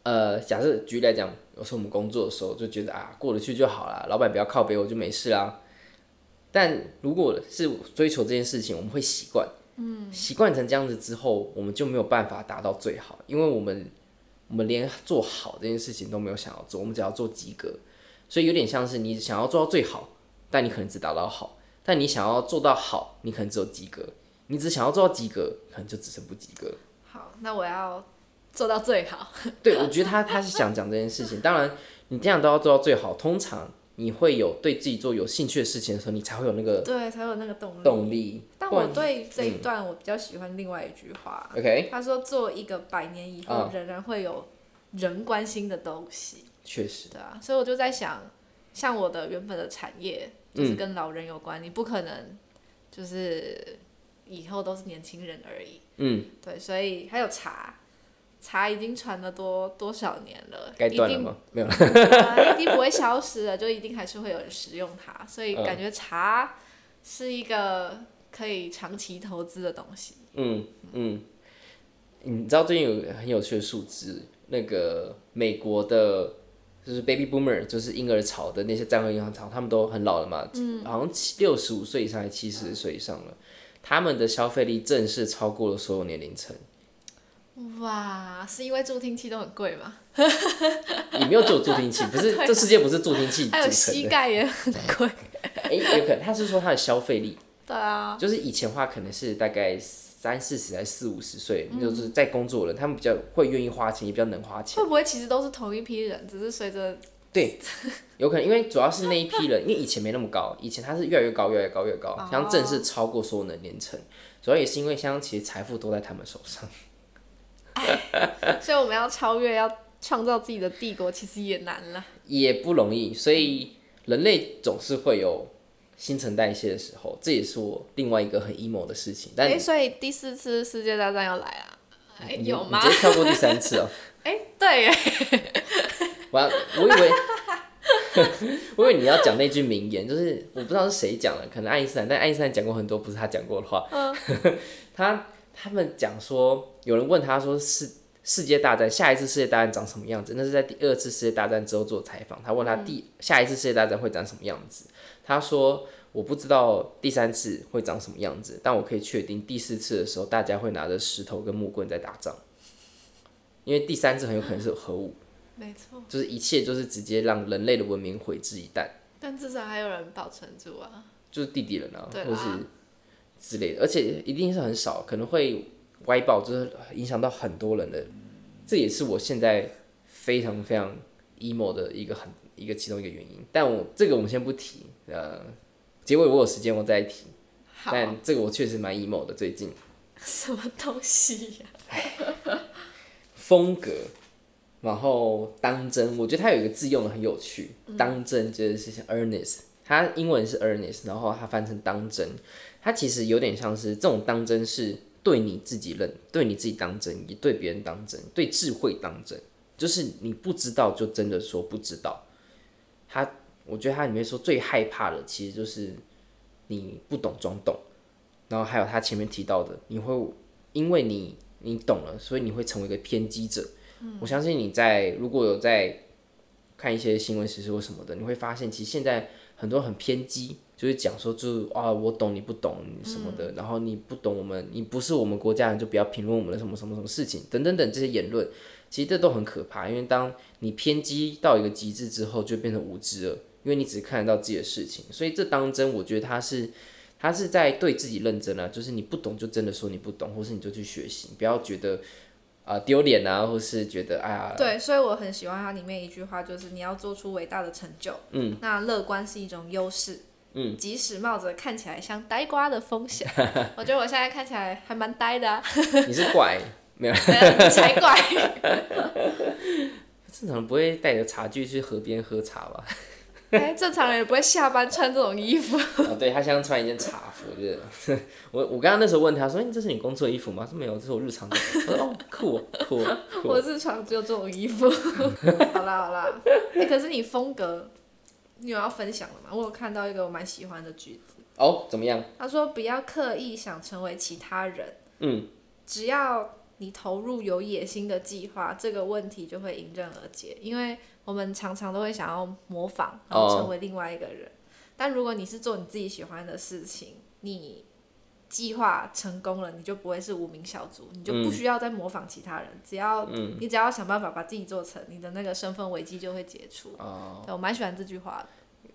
呃，假设举例来讲，有时候我们工作的时候就觉得啊，过得去就好了，老板不要靠北我就没事啦。但如果是追求这件事情，我们会习惯，嗯，习惯成这样子之后，我们就没有办法达到最好，因为我们我们连做好这件事情都没有想要做，我们只要做及格，所以有点像是你想要做到最好，但你可能只达到好，但你想要做到好，你可能只有及格，你只想要做到及格，可能就只剩不及格。好，那我要。做到最好。对，我觉得他他是想讲这件事情。当然，你这样都要做到最好。通常你会有对自己做有兴趣的事情的时候，你才会有那个对，才有那个动力。动力。但我对这一段我比较喜欢另外一句话。OK、嗯。他说：“做一个百年以后仍然会有人关心的东西。”确实。对啊，所以我就在想，像我的原本的产业就是跟老人有关，嗯、你不可能就是以后都是年轻人而已。嗯。对，所以还有茶。茶已经传了多多少年了？该断了吗？没有了、呃，一定不会消失的，就一定还是会有人使用它，所以感觉茶是一个可以长期投资的东西。嗯嗯，你知道最近有很有趣的数字，那个美国的，就是 baby boomer，就是婴儿潮的那些战后银行潮，他们都很老了嘛，嗯、好像七六十五岁以上还七十岁以上了，他们的消费力正式超过了所有年龄层。哇，是因为助听器都很贵吗？也没有只有助听器，不是这世界不是助听器组成的。还有膝盖也很贵。哎、欸，有可能他是说他的消费力。对啊。就是以前的话可能是大概三四十还四五十岁，嗯、就是在工作的人，他们比较会愿意花钱，也比较能花钱。会不会其实都是同一批人，只是随着对，有可能，因为主要是那一批人，因为以前没那么高，以前他是越来越高，越来越高，越高，像正是超过所有的年层，主要也是因为像其实财富都在他们手上。所以我们要超越，要创造自己的帝国，其实也难了，也不容易。所以人类总是会有新陈代谢的时候，这也是我另外一个很 emo 的事情。但、欸、所以第四次世界大战要来啊？欸、有吗？直接跳过第三次哦。哎、欸，对耶。我要，我以为，我以为你要讲那句名言，就是我不知道是谁讲的，可能爱因斯坦，但爱因斯坦讲过很多不是他讲过的话。嗯、他他们讲说，有人问他说世世界大战下一次世界大战长什么样子？那是在第二次世界大战之后做采访，他问他第、嗯、下一次世界大战会长什么样子？他说我不知道第三次会长什么样子，但我可以确定第四次的时候，大家会拿着石头跟木棍在打仗，因为第三次很有可能是有核武。没错，就是一切就是直接让人类的文明毁之一旦。但至少还有人保存住啊，就是地底人啊，或是之类的，而且一定是很少，可能会歪爆，就是影响到很多人的。嗯、这也是我现在非常非常 emo 的一个很一个其中一个原因。但我这个我们先不提，呃，结尾我有时间我再提。好但这个我确实蛮 emo 的，最近。什么东西呀、啊？风格。然后当真，我觉得他有一个字用的很有趣，嗯、当真就是像 earnest，它英文是 earnest，然后它翻成当真，它其实有点像是这种当真是对你自己认，对你自己当真，也对别人当真，对智慧当真，就是你不知道就真的说不知道。他，我觉得他里面说最害怕的其实就是你不懂装懂，然后还有他前面提到的，你会因为你你懂了，所以你会成为一个偏激者。我相信你在如果有在看一些新闻时事或什么的，你会发现其实现在很多很偏激，就是讲说就啊我懂你不懂什么的，嗯、然后你不懂我们，你不是我们国家人就不要评论我们的什么什么什么事情等等等这些言论，其实这都很可怕，因为当你偏激到一个极致之后，就变成无知了，因为你只看得到自己的事情，所以这当真我觉得他是他是在对自己认真啊，就是你不懂就真的说你不懂，或是你就去学习，不要觉得。啊，丢脸啊，或是觉得哎呀，对，所以我很喜欢它里面一句话，就是你要做出伟大的成就。嗯，那乐观是一种优势。嗯，即使冒着看起来像呆瓜的风险，我觉得我现在看起来还蛮呆的啊。你是怪，没有，你才怪。正常人不会带着茶具去河边喝茶吧？哎、欸，正常人也不会下班穿这种衣服。啊，对，他像穿一件茶服，我觉得。我我刚刚那时候问他说：“哎、欸，这是你工作衣服吗？”说没有，这是我日常的。我说：“哦，酷酷。”我日常只有这种衣服。好啦好啦，哎、欸，可是你风格，你有要分享的吗？我有看到一个我蛮喜欢的句子。哦，怎么样？他说：“不要刻意想成为其他人。”嗯。只要你投入有野心的计划，这个问题就会迎刃而解，因为。我们常常都会想要模仿，然后成为另外一个人。Oh. 但如果你是做你自己喜欢的事情，你计划成功了，你就不会是无名小卒，你就不需要再模仿其他人。嗯、只要你只要想办法把自己做成，你的那个身份危机就会解除。Oh. 对，我蛮喜欢这句话的。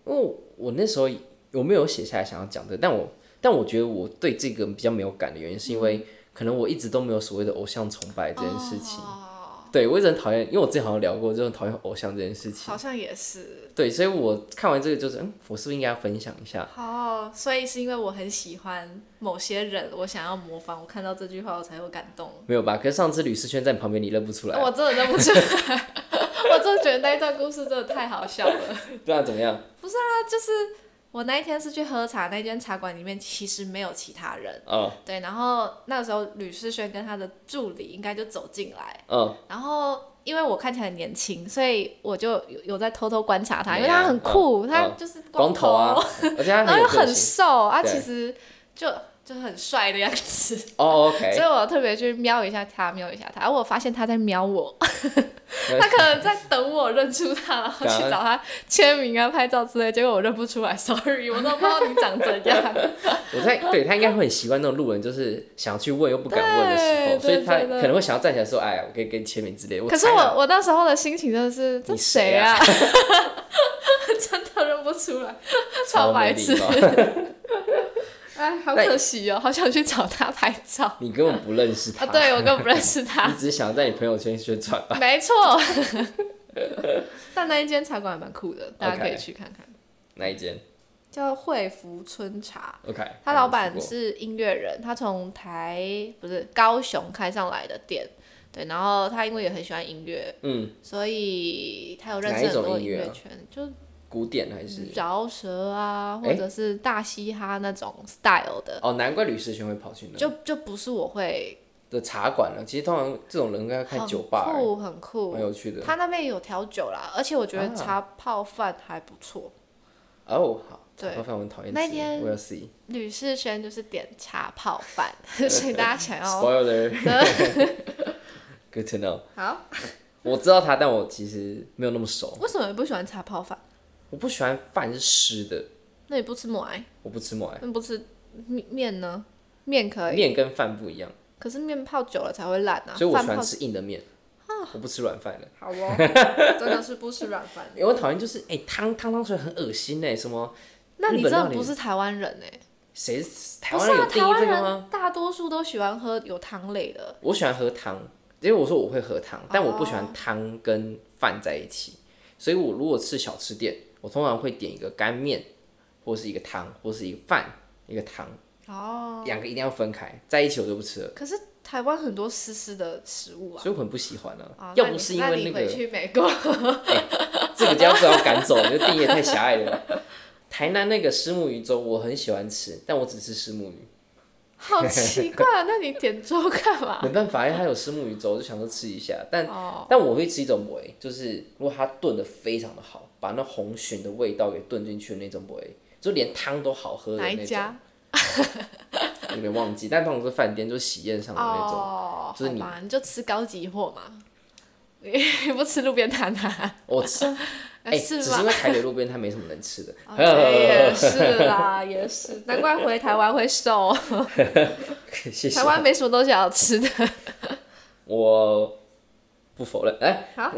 因为我那时候我没有写下来想要讲的，但我但我觉得我对这个比较没有感的原因，是因为可能我一直都没有所谓的偶像崇拜这件事情。Oh. 对，我一直很讨厌，因为我之前好像聊过，就很讨厌偶像这件事情。好像也是。对，所以我看完这个就是，嗯，我是不是应该要分享一下？好，所以是因为我很喜欢某些人，我想要模仿，我看到这句话我才会感动。没有吧？可是上次吕思轩在你旁边，你认不出来？我真的认不出来，我真的觉得那一段故事真的太好笑了。对啊，怎么样？不是啊，就是。我那一天是去喝茶，那间茶馆里面其实没有其他人。Oh. 对，然后那个时候吕世轩跟他的助理应该就走进来。Oh. 然后因为我看起来很年轻，所以我就有有在偷偷观察他，因为他很酷，oh. 他就是光头，光头啊，而且他然后又很 瘦啊，其实就。就很帅的样子。哦、oh，OK，所以我特别去瞄一下他，瞄一下他，而我发现他在瞄我，他可能在等我认出他，然后 去找他签名啊、拍照之类，结果我认不出来，sorry，我都不知道你长怎样。我在对他应该会很习惯那种路人，就是想要去问又不敢问的时候，所以他可能会想要站起来说：“哎，我可以给你签名之类。”可是我我那时候的心情真的是，这谁啊？真的认不出来，超白痴。哎，好可惜哦，好想去找他拍照。你根本不认识他。啊，对，我根本不认识他。你只是想在你朋友圈宣传吧？没错。但那一间茶馆还蛮酷的，大家可以去看看。哪一间？叫惠福春茶。OK。他老板是音乐人，他从台不是高雄开上来的店，对，然后他因为也很喜欢音乐，嗯，所以他有认识很多音乐圈，就古典还是饶舌啊，或者是大嘻哈那种 style 的。哦，难怪吕士轩会跑去那。就就不是我会。的茶馆了，其实通常这种人应该开酒吧，很酷很酷，很有趣的。他那边有调酒啦，而且我觉得茶泡饭还不错。哦，好，对泡饭我很讨厌吃。那天我要 see。吕士轩就是点茶泡饭，所以大家想要。Spoiler。Good to know。好。我知道他，但我其实没有那么熟。为什么你不喜欢茶泡饭？我不喜欢饭是湿的。那你不吃麦？我不吃麦。那不吃面面呢？面可以。面跟饭不一样。可是面泡久了才会烂啊，所以我喜欢吃硬的面，我不吃软饭的。好哦，真的是不吃软饭。因为我讨厌就是哎汤汤汤水很恶心哎，什么？那你真的不是台湾人哎？谁？台湾人有定义这个吗？大多数都喜欢喝有汤类的。我喜欢喝汤，因为我说我会喝汤，但我不喜欢汤跟饭在一起。所以我如果吃小吃店，我通常会点一个干面，或是一个汤，或是一个饭，一个汤。哦，两个一定要分开，在一起我就不吃了。可是台湾很多湿湿的食物啊，所以我很不喜欢啊。要不是因为那个，回去美国，这个家不要赶走，你 的定义也太狭隘了。台南那个虱目鱼粥我很喜欢吃，但我只吃虱目鱼。好奇怪啊！那你点粥干嘛？没办法，因为它有石目鱼粥，就想说吃一下。但但我会吃一种梅，就是如果它炖的非常的好，把那红鲟的味道给炖进去的那种梅，就连汤都好喝的那种。有点忘记，但通常是饭店，就是喜宴上的那种，oh, 就是你你就吃高级货嘛，你 不吃路边摊啊？我吃，哎、欸，只是因为台北路边摊没什么能吃的。Okay, 也 是啦，也是，难怪回台湾会瘦。谢谢。台湾没什么东西好吃的。我不否认。哎、欸，好，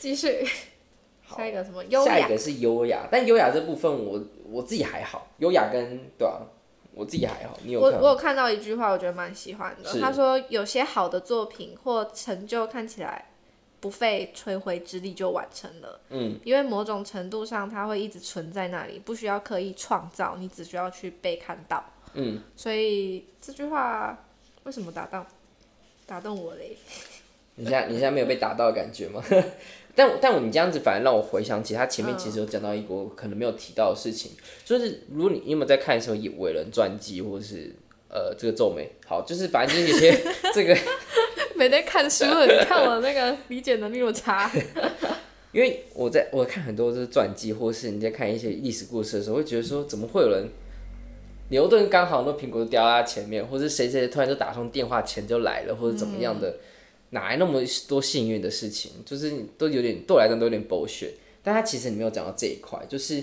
继续。下一个什么优雅？下一个是优雅，但优雅这部分我我自己还好，优雅跟对啊，我自己还好。你有？我我有看到一句话，我觉得蛮喜欢的。他说，有些好的作品或成就看起来不费吹灰之力就完成了，嗯，因为某种程度上它会一直存在那里，不需要刻意创造，你只需要去被看到，嗯。所以这句话为什么打动打动我嘞？你现在你现在没有被打到的感觉吗？但但我你这样子反而让我回想起他前面其实有讲到一个我可能没有提到的事情，就是如果你有没有在看什么伟人传记或者是呃这个皱眉，好，就是反正就是有些 这个没在看书了，你看我那个理解能力那么差。因为我在我看很多就是传记，或是你在看一些历史故事的时候，会觉得说怎么会有人牛顿刚好那苹果掉在他前面，或是谁谁突然就打通电话钱就来了，或者怎么样的。嗯哪来那么多幸运的事情？就是都有点对我来讲都有点狗血。但他其实你没有讲到这一块，就是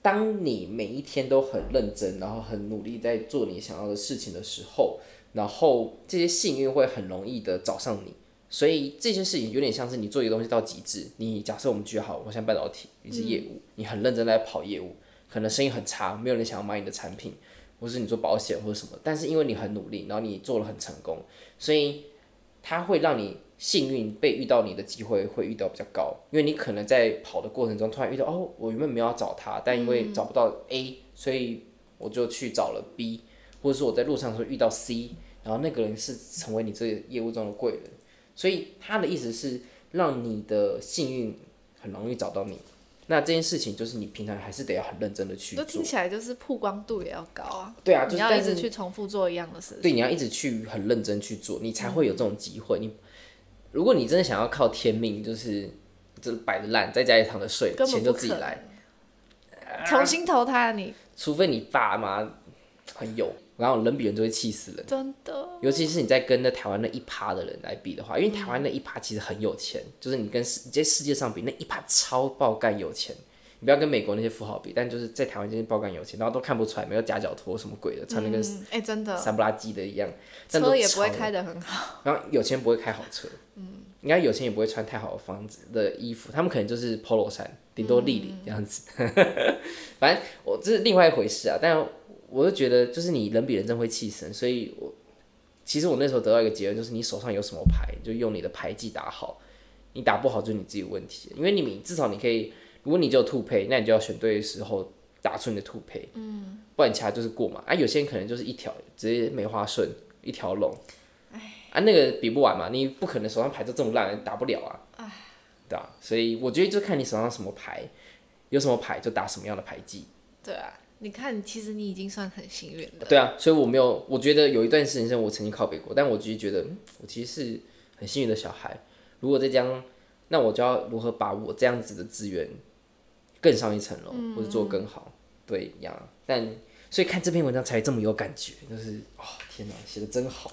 当你每一天都很认真，然后很努力在做你想要的事情的时候，然后这些幸运会很容易的找上你。所以这些事情有点像是你做一个东西到极致。你假设我们举好，我像半导体，你是业务，你很认真在跑业务，可能生意很差，没有人想要买你的产品，或是你做保险或者什么，但是因为你很努力，然后你做了很成功，所以。它会让你幸运被遇到你的机会会遇到比较高，因为你可能在跑的过程中突然遇到哦，我原本没有要找他，但因为找不到 A，所以我就去找了 B，或者说我在路上的时候遇到 C，然后那个人是成为你这个业务中的贵人，所以他的意思是让你的幸运很容易找到你。那这件事情就是你平常还是得要很认真的去做，听起来就是曝光度也要高啊。对啊，就是、你要一直去重复做一样的事情。对，你要一直去很认真去做，你才会有这种机会。嗯、你如果你真的想要靠天命，就是就是摆着烂，在家里躺着睡，钱就自己来，重新投胎你。除非你爸妈很有。然后人比人就会气死人，真的。尤其是你在跟那台湾那一趴的人来比的话，因为台湾那一趴其实很有钱，嗯、就是你跟世在世界上比那一趴超爆干有钱。你不要跟美国那些富豪比，但就是在台湾这些爆干有钱，然后都看不出来，没有夹脚拖什么鬼的，穿的跟哎真的三不拉几的一样，车也不会开的很好。然后有钱不会开好车，嗯，应该有钱也不会穿太好的房子的衣服，他们可能就是 Polo 衫，顶多立领这样子。嗯、反正我这是另外一回事啊，但。我就觉得，就是你人比人真会气死，所以我其实我那时候得到一个结论，就是你手上有什么牌，就用你的牌技打好，你打不好就是你自己问题，因为你至少你可以，如果你就兔配，那你就要选对的时候打出你的兔配，嗯，不然其他就是过嘛。啊，有些人可能就是一条直接梅花顺一条龙，啊那个比不完嘛，你不可能手上牌都这么烂，打不了啊，哎，对啊，所以我觉得就看你手上什么牌，有什么牌就打什么样的牌技，对啊。你看，其实你已经算很幸运了。对啊，所以我没有，我觉得有一段时间我曾经靠北过，但我其实觉得，我其实是很幸运的小孩。如果再这样，那我就要如何把我这样子的资源更上一层楼，嗯、或者做更好，对一样。但所以看这篇文章才这么有感觉，就是哦，天哪，写的真好。